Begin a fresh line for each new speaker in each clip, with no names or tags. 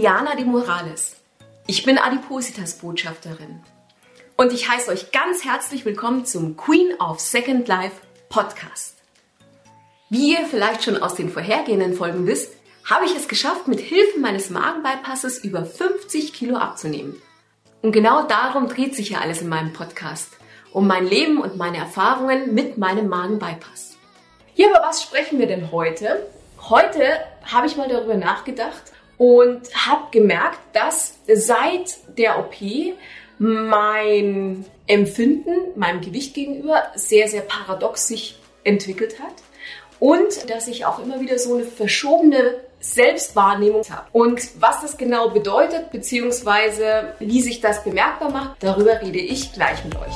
Diana de Morales. Ich bin Adipositas-Botschafterin. Und ich heiße euch ganz herzlich willkommen zum Queen of Second Life Podcast. Wie ihr vielleicht schon aus den vorhergehenden Folgen wisst, habe ich es geschafft, mit Hilfe meines Magenbypasses über 50 Kilo abzunehmen. Und genau darum dreht sich ja alles in meinem Podcast. Um mein Leben und meine Erfahrungen mit meinem Magenbypass. Ja, über was sprechen wir denn heute? Heute habe ich mal darüber nachgedacht und habe gemerkt, dass seit der OP mein Empfinden meinem Gewicht gegenüber sehr, sehr paradox sich entwickelt hat und dass ich auch immer wieder so eine verschobene Selbstwahrnehmung habe. Und was das genau bedeutet, beziehungsweise wie sich das bemerkbar macht, darüber rede ich gleich mit euch.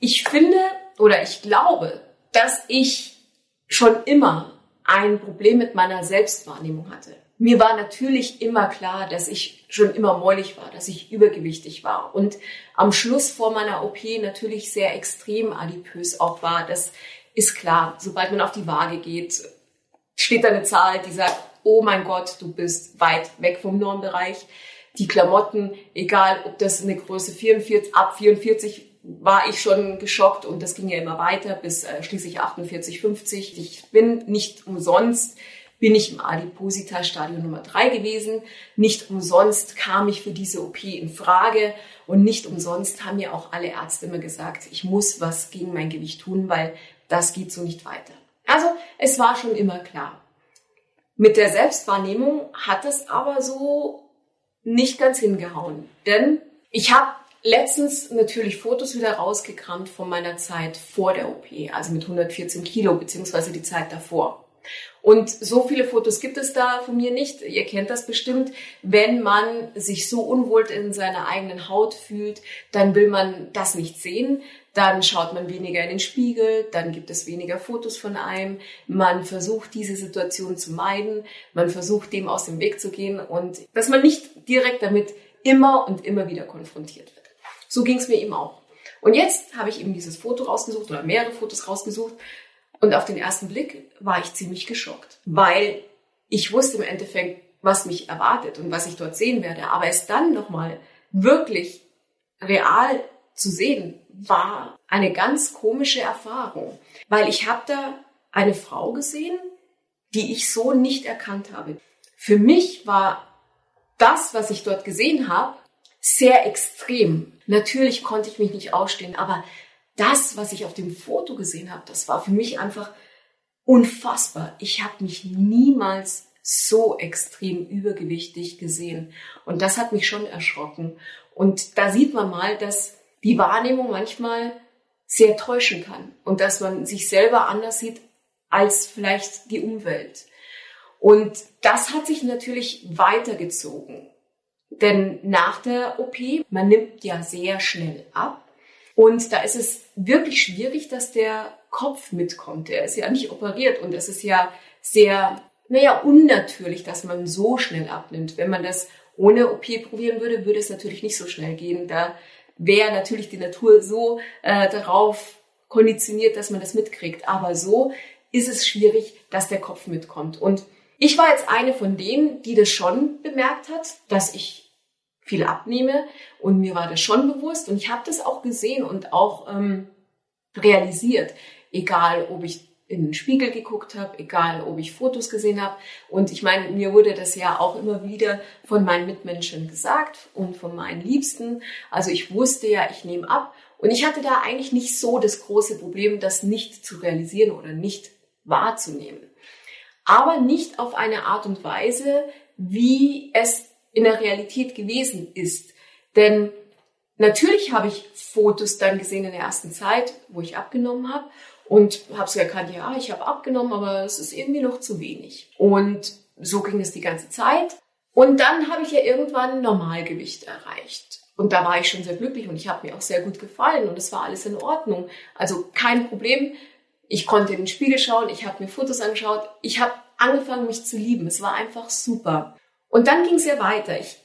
Ich finde oder ich glaube, dass ich schon immer ein Problem mit meiner Selbstwahrnehmung hatte. Mir war natürlich immer klar, dass ich schon immer mollig war, dass ich übergewichtig war und am Schluss vor meiner OP natürlich sehr extrem adipös auch war. Das ist klar. Sobald man auf die Waage geht, steht da eine Zahl, die sagt, oh mein Gott, du bist weit weg vom Normbereich. Die Klamotten, egal ob das eine Größe 44, ab 44 war ich schon geschockt und das ging ja immer weiter bis äh, schließlich 48, 50. Ich bin nicht umsonst bin ich im Adipositas-Stadium Nummer 3 gewesen. Nicht umsonst kam ich für diese OP in Frage und nicht umsonst haben mir auch alle Ärzte immer gesagt, ich muss was gegen mein Gewicht tun, weil das geht so nicht weiter. Also es war schon immer klar. Mit der Selbstwahrnehmung hat es aber so nicht ganz hingehauen, denn ich habe letztens natürlich Fotos wieder rausgekramt von meiner Zeit vor der OP, also mit 114 Kilo, beziehungsweise die Zeit davor. Und so viele Fotos gibt es da von mir nicht. Ihr kennt das bestimmt. Wenn man sich so unwohl in seiner eigenen Haut fühlt, dann will man das nicht sehen. Dann schaut man weniger in den Spiegel, dann gibt es weniger Fotos von einem. Man versucht, diese Situation zu meiden. Man versucht, dem aus dem Weg zu gehen und dass man nicht direkt damit immer und immer wieder konfrontiert wird. So ging es mir eben auch. Und jetzt habe ich eben dieses Foto rausgesucht oder mehrere Fotos rausgesucht. Und auf den ersten Blick war ich ziemlich geschockt, weil ich wusste im Endeffekt, was mich erwartet und was ich dort sehen werde. Aber es dann nochmal wirklich real zu sehen, war eine ganz komische Erfahrung, weil ich habe da eine Frau gesehen, die ich so nicht erkannt habe. Für mich war das, was ich dort gesehen habe, sehr extrem. Natürlich konnte ich mich nicht ausstehen, aber das, was ich auf dem Foto gesehen habe, das war für mich einfach unfassbar. Ich habe mich niemals so extrem übergewichtig gesehen. Und das hat mich schon erschrocken. Und da sieht man mal, dass die Wahrnehmung manchmal sehr täuschen kann und dass man sich selber anders sieht als vielleicht die Umwelt. Und das hat sich natürlich weitergezogen. Denn nach der OP, man nimmt ja sehr schnell ab. Und da ist es wirklich schwierig, dass der Kopf mitkommt. Er ist ja nicht operiert und es ist ja sehr, naja, unnatürlich, dass man so schnell abnimmt. Wenn man das ohne OP probieren würde, würde es natürlich nicht so schnell gehen. Da wäre natürlich die Natur so äh, darauf konditioniert, dass man das mitkriegt. Aber so ist es schwierig, dass der Kopf mitkommt. Und ich war jetzt eine von denen, die das schon bemerkt hat, dass ich viel abnehme und mir war das schon bewusst und ich habe das auch gesehen und auch ähm, realisiert, egal ob ich in den Spiegel geguckt habe, egal ob ich Fotos gesehen habe. Und ich meine, mir wurde das ja auch immer wieder von meinen Mitmenschen gesagt und von meinen Liebsten. Also ich wusste ja, ich nehme ab. Und ich hatte da eigentlich nicht so das große Problem, das nicht zu realisieren oder nicht wahrzunehmen aber nicht auf eine Art und Weise, wie es in der Realität gewesen ist. Denn natürlich habe ich Fotos dann gesehen in der ersten Zeit, wo ich abgenommen habe und habe so erkannt, ja, ich habe abgenommen, aber es ist irgendwie noch zu wenig. Und so ging es die ganze Zeit. Und dann habe ich ja irgendwann Normalgewicht erreicht. Und da war ich schon sehr glücklich und ich habe mir auch sehr gut gefallen und es war alles in Ordnung. Also kein Problem. Ich konnte in den Spiegel schauen, ich habe mir Fotos angeschaut, ich habe angefangen, mich zu lieben. Es war einfach super. Und dann ging es ja weiter. Ich,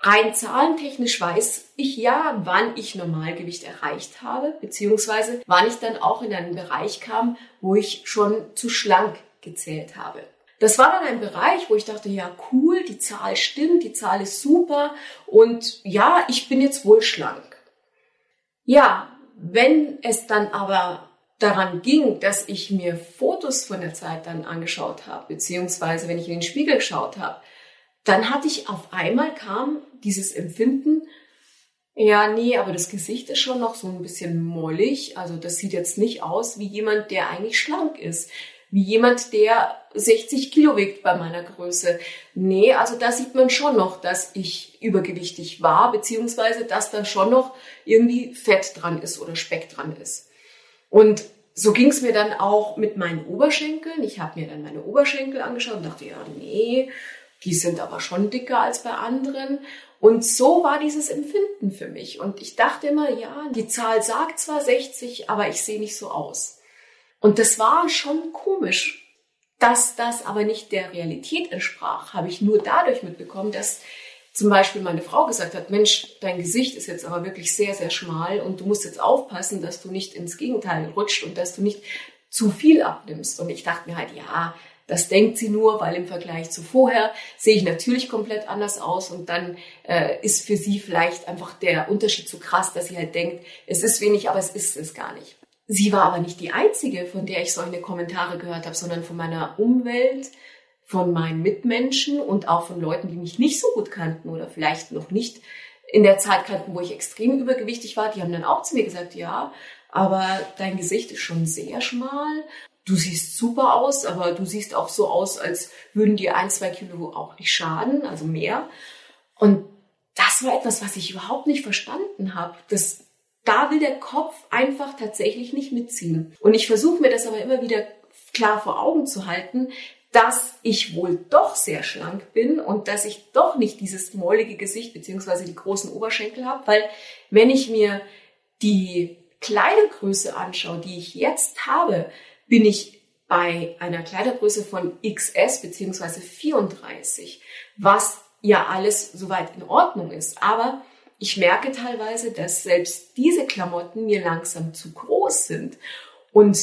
rein zahlentechnisch weiß ich ja, wann ich Normalgewicht erreicht habe, beziehungsweise wann ich dann auch in einen Bereich kam, wo ich schon zu schlank gezählt habe. Das war dann ein Bereich, wo ich dachte, ja cool, die Zahl stimmt, die Zahl ist super und ja, ich bin jetzt wohl schlank. Ja, wenn es dann aber daran ging, dass ich mir Fotos von der Zeit dann angeschaut habe, beziehungsweise wenn ich in den Spiegel geschaut habe, dann hatte ich auf einmal kam dieses Empfinden, ja, nee, aber das Gesicht ist schon noch so ein bisschen mollig. Also das sieht jetzt nicht aus wie jemand, der eigentlich schlank ist. Wie jemand, der 60 Kilo wiegt bei meiner Größe. Nee, also da sieht man schon noch, dass ich übergewichtig war, beziehungsweise dass da schon noch irgendwie Fett dran ist oder Speck dran ist. Und so ging es mir dann auch mit meinen Oberschenkeln. Ich habe mir dann meine Oberschenkel angeschaut und dachte, ja, nee, die sind aber schon dicker als bei anderen. Und so war dieses Empfinden für mich. Und ich dachte immer, ja, die Zahl sagt zwar 60, aber ich sehe nicht so aus. Und das war schon komisch. Dass das aber nicht der Realität entsprach, habe ich nur dadurch mitbekommen, dass zum Beispiel meine Frau gesagt hat, Mensch, dein Gesicht ist jetzt aber wirklich sehr, sehr schmal und du musst jetzt aufpassen, dass du nicht ins Gegenteil rutscht und dass du nicht zu viel abnimmst. Und ich dachte mir halt, ja, das denkt sie nur, weil im Vergleich zu vorher sehe ich natürlich komplett anders aus und dann äh, ist für sie vielleicht einfach der Unterschied zu krass, dass sie halt denkt, es ist wenig, aber es ist es gar nicht. Sie war aber nicht die einzige, von der ich solche Kommentare gehört habe, sondern von meiner Umwelt, von meinen Mitmenschen und auch von Leuten, die mich nicht so gut kannten oder vielleicht noch nicht in der Zeit kannten, wo ich extrem übergewichtig war. Die haben dann auch zu mir gesagt, ja, aber dein Gesicht ist schon sehr schmal du siehst super aus, aber du siehst auch so aus, als würden dir ein, zwei Kilo auch nicht schaden, also mehr. Und das war etwas, was ich überhaupt nicht verstanden habe. Da will der Kopf einfach tatsächlich nicht mitziehen. Und ich versuche mir das aber immer wieder klar vor Augen zu halten, dass ich wohl doch sehr schlank bin und dass ich doch nicht dieses mollige Gesicht beziehungsweise die großen Oberschenkel habe, weil wenn ich mir die Kleidergröße anschaue, die ich jetzt habe, bin ich bei einer Kleidergröße von XS beziehungsweise 34, was ja alles soweit in Ordnung ist. Aber ich merke teilweise, dass selbst diese Klamotten mir langsam zu groß sind. Und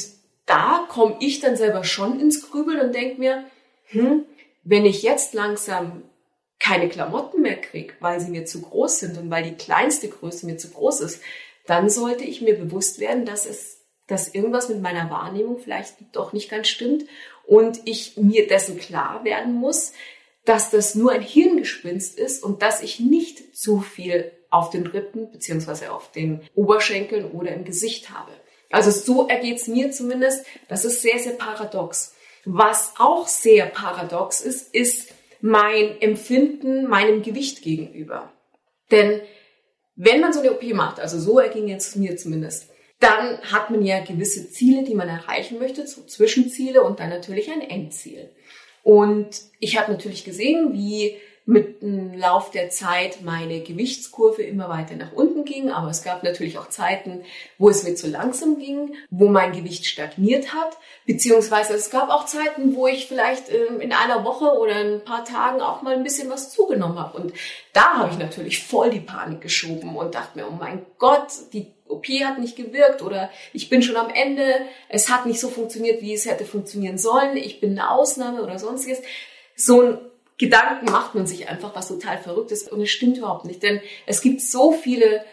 da komme ich dann selber schon ins Grübeln und denke mir, hm, wenn ich jetzt langsam keine Klamotten mehr kriege, weil sie mir zu groß sind und weil die kleinste Größe mir zu groß ist, dann sollte ich mir bewusst werden, dass es dass irgendwas mit meiner Wahrnehmung vielleicht doch nicht ganz stimmt und ich mir dessen klar werden muss, dass das nur ein Hirngespinst ist und dass ich nicht zu viel auf den Rippen beziehungsweise auf den Oberschenkeln oder im Gesicht habe. Also so ergeht es mir zumindest. Das ist sehr, sehr paradox. Was auch sehr paradox ist, ist mein Empfinden meinem Gewicht gegenüber. Denn wenn man so eine OP macht, also so erging jetzt mir zumindest, dann hat man ja gewisse Ziele, die man erreichen möchte, so Zwischenziele und dann natürlich ein Endziel. Und ich habe natürlich gesehen, wie mit dem Lauf der Zeit meine Gewichtskurve immer weiter nach unten ging, aber es gab natürlich auch Zeiten, wo es mir zu langsam ging, wo mein Gewicht stagniert hat, beziehungsweise es gab auch Zeiten, wo ich vielleicht ähm, in einer Woche oder ein paar Tagen auch mal ein bisschen was zugenommen habe. Und da habe ich natürlich voll die Panik geschoben und dachte mir, oh mein Gott, die OP hat nicht gewirkt oder ich bin schon am Ende, es hat nicht so funktioniert, wie es hätte funktionieren sollen, ich bin eine Ausnahme oder sonstiges. So ein Gedanken macht man sich einfach, was total verrückt ist und es stimmt überhaupt nicht, denn es gibt so viele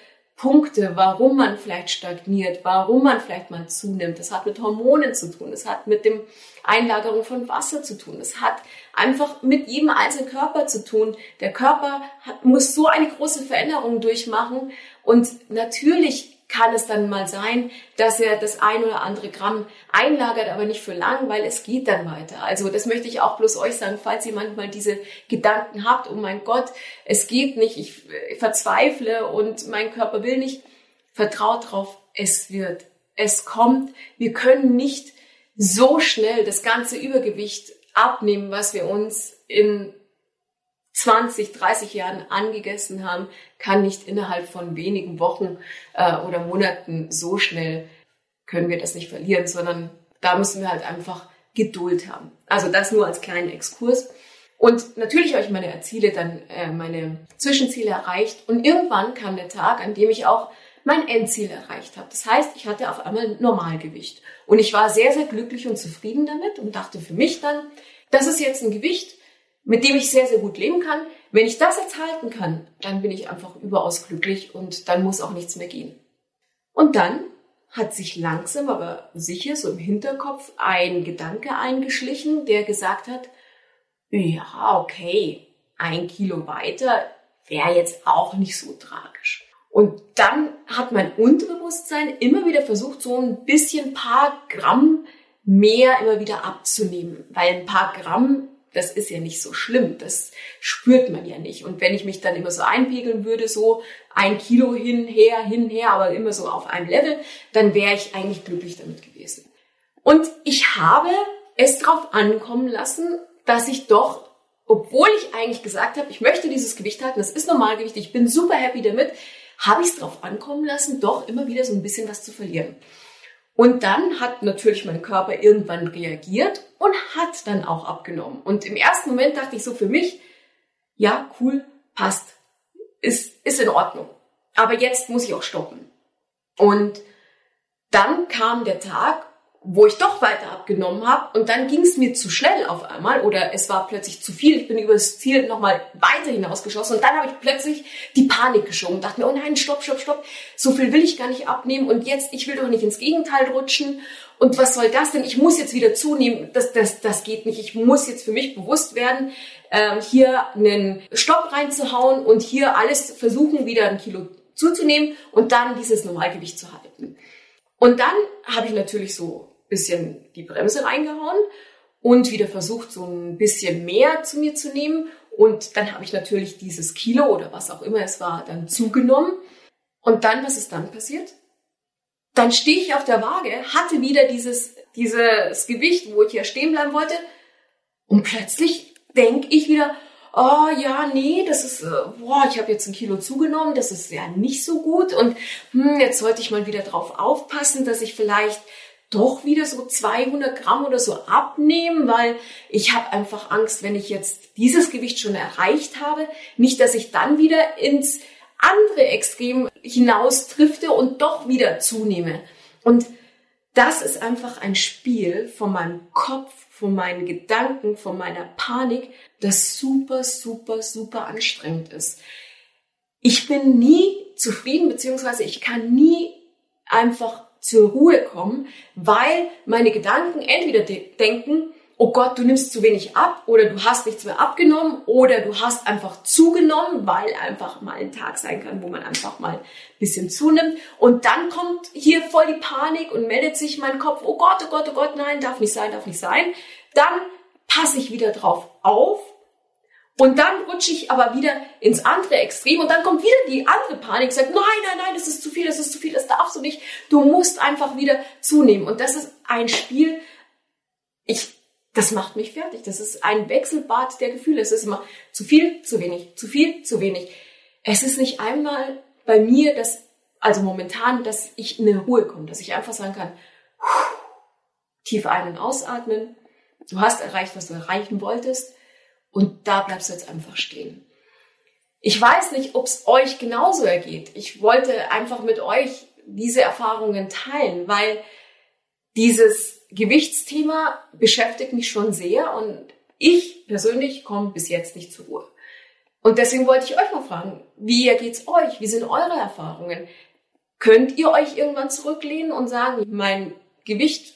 Punkte, warum man vielleicht stagniert, warum man vielleicht mal zunimmt. Das hat mit Hormonen zu tun, das hat mit dem Einlagerung von Wasser zu tun, das hat einfach mit jedem einzelnen Körper zu tun. Der Körper hat, muss so eine große Veränderung durchmachen und natürlich kann es dann mal sein, dass er das ein oder andere Gramm einlagert, aber nicht für lang, weil es geht dann weiter. Also das möchte ich auch bloß euch sagen, falls ihr manchmal diese Gedanken habt, oh mein Gott, es geht nicht, ich verzweifle und mein Körper will nicht, vertraut drauf, es wird, es kommt. Wir können nicht so schnell das ganze Übergewicht abnehmen, was wir uns in 20, 30 Jahren angegessen haben, kann nicht innerhalb von wenigen Wochen äh, oder Monaten so schnell können wir das nicht verlieren, sondern da müssen wir halt einfach Geduld haben. Also das nur als kleinen Exkurs. Und natürlich habe ich meine Ziele dann, äh, meine Zwischenziele erreicht. Und irgendwann kam der Tag, an dem ich auch mein Endziel erreicht habe. Das heißt, ich hatte auf einmal Normalgewicht. Und ich war sehr, sehr glücklich und zufrieden damit und dachte für mich dann, das ist jetzt ein Gewicht, mit dem ich sehr, sehr gut leben kann. Wenn ich das jetzt halten kann, dann bin ich einfach überaus glücklich und dann muss auch nichts mehr gehen. Und dann hat sich langsam, aber sicher so im Hinterkopf ein Gedanke eingeschlichen, der gesagt hat, ja, okay, ein Kilo weiter wäre jetzt auch nicht so tragisch. Und dann hat mein Unterbewusstsein immer wieder versucht, so ein bisschen paar Gramm mehr immer wieder abzunehmen, weil ein paar Gramm das ist ja nicht so schlimm, das spürt man ja nicht. Und wenn ich mich dann immer so einpegeln würde, so ein Kilo hinher, hinher, aber immer so auf einem Level, dann wäre ich eigentlich glücklich damit gewesen. Und ich habe es darauf ankommen lassen, dass ich doch, obwohl ich eigentlich gesagt habe, ich möchte dieses Gewicht halten, das ist Normalgewicht, ich bin super happy damit, habe ich es darauf ankommen lassen, doch immer wieder so ein bisschen was zu verlieren. Und dann hat natürlich mein Körper irgendwann reagiert und hat dann auch abgenommen. Und im ersten Moment dachte ich so für mich, ja, cool, passt, ist, ist in Ordnung. Aber jetzt muss ich auch stoppen. Und dann kam der Tag, wo ich doch weiter abgenommen habe und dann ging es mir zu schnell auf einmal oder es war plötzlich zu viel. Ich bin über das Ziel nochmal weiter hinausgeschossen und dann habe ich plötzlich die Panik geschoben und dachte mir, oh nein, stopp, stopp, stopp, so viel will ich gar nicht abnehmen und jetzt, ich will doch nicht ins Gegenteil rutschen und was soll das denn? Ich muss jetzt wieder zunehmen, das, das, das geht nicht. Ich muss jetzt für mich bewusst werden, äh, hier einen Stopp reinzuhauen und hier alles versuchen, wieder ein Kilo zuzunehmen und dann dieses Normalgewicht zu halten. Und dann habe ich natürlich so bisschen die Bremse reingehauen und wieder versucht, so ein bisschen mehr zu mir zu nehmen. Und dann habe ich natürlich dieses Kilo oder was auch immer es war, dann zugenommen. Und dann, was ist dann passiert? Dann stehe ich auf der Waage, hatte wieder dieses, dieses Gewicht, wo ich ja stehen bleiben wollte. Und plötzlich denke ich wieder, oh ja, nee, das ist, äh, boah, ich habe jetzt ein Kilo zugenommen, das ist ja nicht so gut. Und hm, jetzt sollte ich mal wieder drauf aufpassen, dass ich vielleicht doch wieder so 200 Gramm oder so abnehmen, weil ich habe einfach Angst, wenn ich jetzt dieses Gewicht schon erreicht habe, nicht, dass ich dann wieder ins andere Extrem hinaus drifte und doch wieder zunehme. Und das ist einfach ein Spiel von meinem Kopf, von meinen Gedanken, von meiner Panik, das super, super, super anstrengend ist. Ich bin nie zufrieden, beziehungsweise ich kann nie einfach zur Ruhe kommen, weil meine Gedanken entweder de denken, oh Gott, du nimmst zu wenig ab oder du hast nichts mehr abgenommen oder du hast einfach zugenommen, weil einfach mal ein Tag sein kann, wo man einfach mal ein bisschen zunimmt. Und dann kommt hier voll die Panik und meldet sich mein Kopf, oh Gott, oh Gott, oh Gott, nein, darf nicht sein, darf nicht sein. Dann passe ich wieder drauf auf und dann rutsche ich aber wieder ins andere Extrem und dann kommt wieder die andere Panik, sagt, nein, nein, nein, das ist zu viel, das ist zu viel, das darfst du nicht. Du musst einfach wieder zunehmen. Und das ist ein Spiel, ich, das macht mich fertig. Das ist ein Wechselbad der Gefühle. Es ist immer zu viel, zu wenig, zu viel, zu wenig. Es ist nicht einmal bei mir, dass, also momentan, dass ich in eine Ruhe komme, dass ich einfach sagen kann, tief ein- und ausatmen. Du hast erreicht, was du erreichen wolltest und da bleibst du jetzt einfach stehen. Ich weiß nicht, ob es euch genauso ergeht. Ich wollte einfach mit euch diese Erfahrungen teilen, weil dieses Gewichtsthema beschäftigt mich schon sehr und ich persönlich komme bis jetzt nicht zur Ruhe. Und deswegen wollte ich euch mal fragen, wie geht's euch? Wie sind eure Erfahrungen? Könnt ihr euch irgendwann zurücklehnen und sagen, mein Gewicht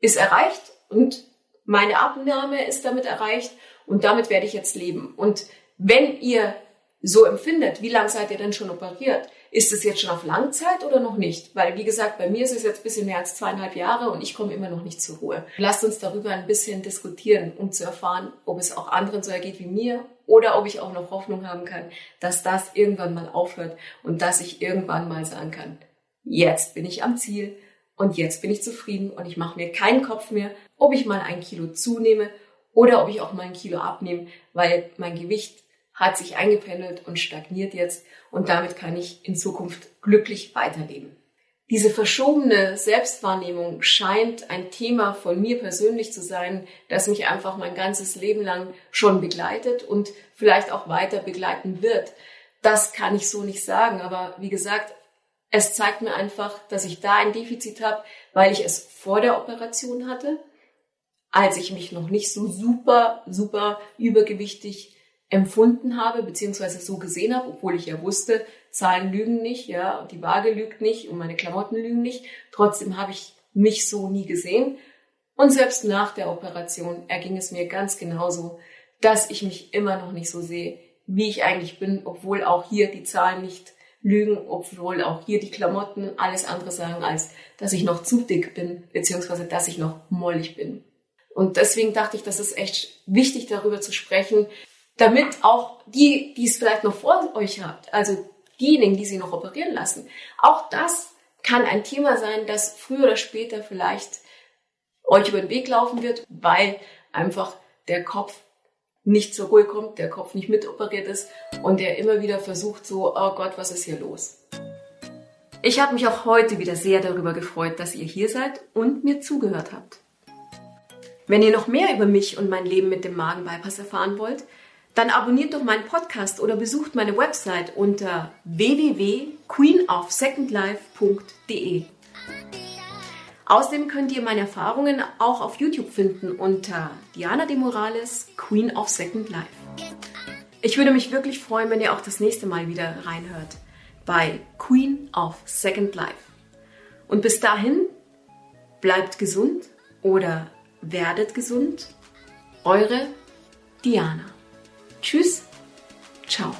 ist erreicht und meine Abnahme ist damit erreicht und damit werde ich jetzt leben. Und wenn ihr so empfindet, wie lange seid ihr denn schon operiert? Ist es jetzt schon auf Langzeit oder noch nicht? Weil, wie gesagt, bei mir ist es jetzt ein bisschen mehr als zweieinhalb Jahre und ich komme immer noch nicht zur Ruhe. Lasst uns darüber ein bisschen diskutieren, um zu erfahren, ob es auch anderen so ergeht wie mir oder ob ich auch noch Hoffnung haben kann, dass das irgendwann mal aufhört und dass ich irgendwann mal sagen kann, jetzt bin ich am Ziel und jetzt bin ich zufrieden und ich mache mir keinen Kopf mehr, ob ich mal ein Kilo zunehme oder ob ich auch mal ein Kilo abnehme, weil mein Gewicht hat sich eingependelt und stagniert jetzt und damit kann ich in Zukunft glücklich weiterleben. Diese verschobene Selbstwahrnehmung scheint ein Thema von mir persönlich zu sein, das mich einfach mein ganzes Leben lang schon begleitet und vielleicht auch weiter begleiten wird. Das kann ich so nicht sagen, aber wie gesagt, es zeigt mir einfach, dass ich da ein Defizit habe, weil ich es vor der Operation hatte als ich mich noch nicht so super, super übergewichtig empfunden habe, beziehungsweise so gesehen habe, obwohl ich ja wusste, Zahlen lügen nicht, ja, und die Waage lügt nicht und meine Klamotten lügen nicht. Trotzdem habe ich mich so nie gesehen. Und selbst nach der Operation erging es mir ganz genauso, dass ich mich immer noch nicht so sehe, wie ich eigentlich bin, obwohl auch hier die Zahlen nicht lügen, obwohl auch hier die Klamotten alles andere sagen, als dass ich noch zu dick bin, beziehungsweise dass ich noch mollig bin. Und deswegen dachte ich, das ist echt wichtig, darüber zu sprechen, damit auch die, die es vielleicht noch vor euch habt, also diejenigen, die sie noch operieren lassen, auch das kann ein Thema sein, das früher oder später vielleicht euch über den Weg laufen wird, weil einfach der Kopf nicht zur Ruhe kommt, der Kopf nicht mitoperiert ist und der immer wieder versucht so, oh Gott, was ist hier los? Ich habe mich auch heute wieder sehr darüber gefreut, dass ihr hier seid und mir zugehört habt. Wenn ihr noch mehr über mich und mein Leben mit dem Magenbypass erfahren wollt, dann abonniert doch meinen Podcast oder besucht meine Website unter www.queenofsecondlife.de. Außerdem könnt ihr meine Erfahrungen auch auf YouTube finden unter Diana de Morales, Queen of Second Life. Ich würde mich wirklich freuen, wenn ihr auch das nächste Mal wieder reinhört bei Queen of Second Life. Und bis dahin, bleibt gesund oder werdet gesund. Eure Diana. Tschüss. Ciao.